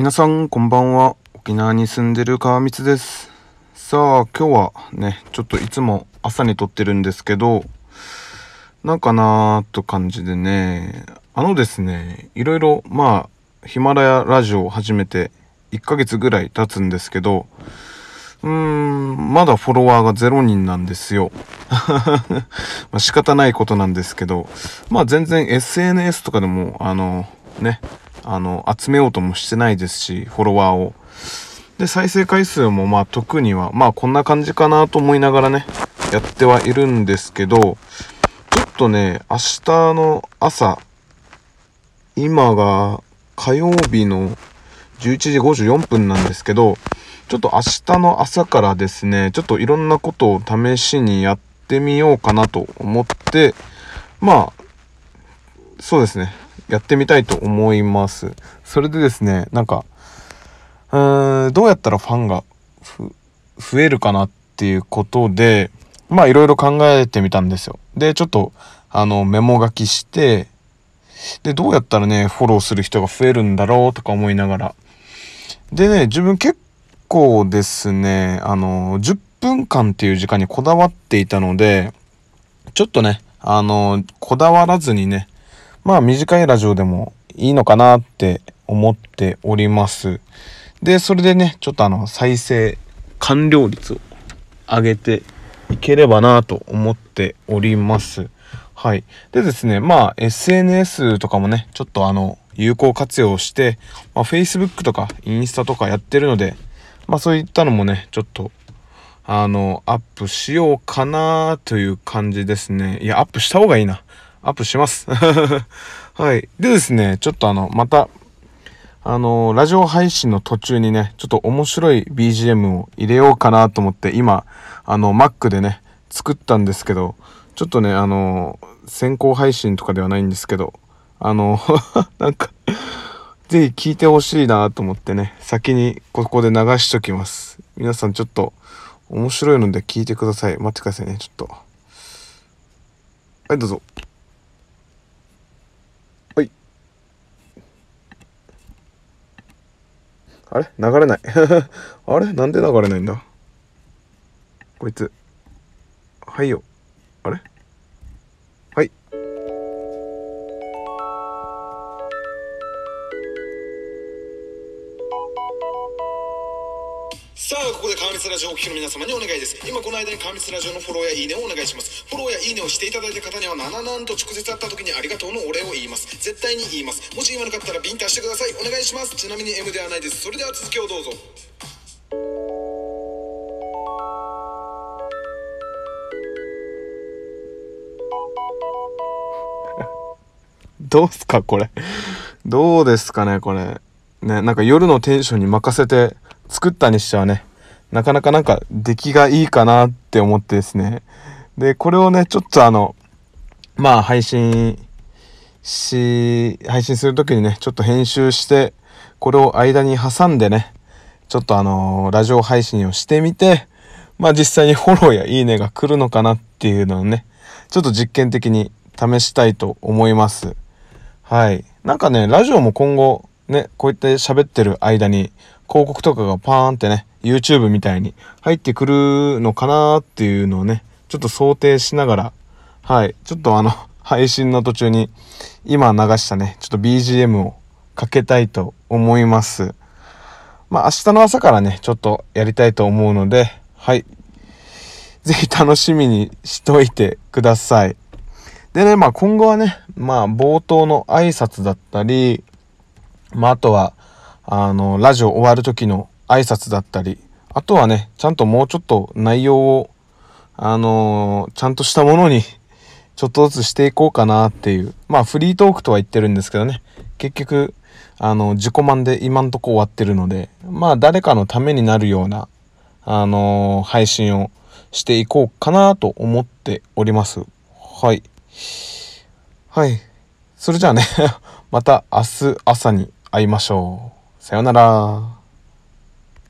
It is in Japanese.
皆さんこんばんは沖縄に住んでる川光ですさあ今日はねちょっといつも朝に撮ってるんですけどなんかなーと感じでねあのですねいろいろまあヒマラヤラジオを始めて1ヶ月ぐらい経つんですけどうーん、まだフォロワーが0人なんですよ。まあ仕方ないことなんですけど、まあ全然 SNS とかでも、あの、ね、あの、集めようともしてないですし、フォロワーを。で、再生回数もまあ特には、まあこんな感じかなと思いながらね、やってはいるんですけど、ちょっとね、明日の朝、今が火曜日の11時54分なんですけど、ちょっと明日の朝からですね、ちょっといろんなことを試しにやってみようかなと思って、まあ、そうですね、やってみたいと思います。それでですね、なんか、うーん、どうやったらファンが増えるかなっていうことで、まあいろいろ考えてみたんですよ。で、ちょっと、あの、メモ書きして、で、どうやったらね、フォローする人が増えるんだろうとか思いながら。でね、自分結構ですね、あの、10分間っていう時間にこだわっていたので、ちょっとね、あの、こだわらずにね、まあ短いラジオでもいいのかなって思っております。で、それでね、ちょっとあの、再生完了率を上げていければなと思っております。はい。でですね、まあ SNS とかもね、ちょっとあの、有効活用して、まあ、Facebook とかインスタとかやってるので、まあそういったのもね、ちょっと、あの、アップしようかなという感じですね。いや、アップした方がいいな。アップします。はい。でですね、ちょっとあの、また、あの、ラジオ配信の途中にね、ちょっと面白い BGM を入れようかなと思って、今、あの、Mac でね、作ったんですけど、ちょっとね、あの、先行配信とかではないんですけど、あの、なんかぜひ聞いてほしいなと思ってね、先にここで流しときます。皆さんちょっと面白いので聞いてください。待ってくださいね、ちょっと。はい、どうぞ。はい。あれ？流れない。あれ？なんで流れないんだ？こいつ。はいよ。あれ？さあここで川光ラジオをお聞きの皆様にお願いです。今この間に川光ラジオのフォローやいいねをお願いします。フォローやいいねをしていただいた方にはなななんと直接会った時にありがとうのお礼を言います。絶対に言います。もし言わなかったらビンタしてください。お願いします。ちなみに M ではないです。それでは続きをどうぞ。どうすかこれ。どうですかねこれ。ね、なんか夜のテンションに任せて作ったにしてはね、なかなかなんか出来がいいかなって思ってですね。で、これをね、ちょっとあの、まあ配信し、配信するときにね、ちょっと編集して、これを間に挟んでね、ちょっとあのラジオ配信をしてみて、まあ実際にフォローやいいねが来るのかなっていうのをね、ちょっと実験的に試したいと思います。はい。なんかね、ラジオも今後、ね、こうやって喋ってる間に、広告とかがパーンってね、YouTube みたいに入ってくるのかなっていうのをね、ちょっと想定しながら、はい、ちょっとあの、配信の途中に、今流したね、ちょっと BGM をかけたいと思います。まあ明日の朝からね、ちょっとやりたいと思うので、はい。ぜひ楽しみにしといてください。でね、まあ今後はね、まあ冒頭の挨拶だったり、まああとは、あの、ラジオ終わる時の挨拶だったり、あとはね、ちゃんともうちょっと内容を、あのー、ちゃんとしたものにちょっとずつしていこうかなっていう。まあ、フリートークとは言ってるんですけどね。結局、あの、自己満で今んとこ終わってるので、まあ、誰かのためになるような、あのー、配信をしていこうかなと思っております。はい。はい。それじゃあね また明日朝に会いましょう。さよなら。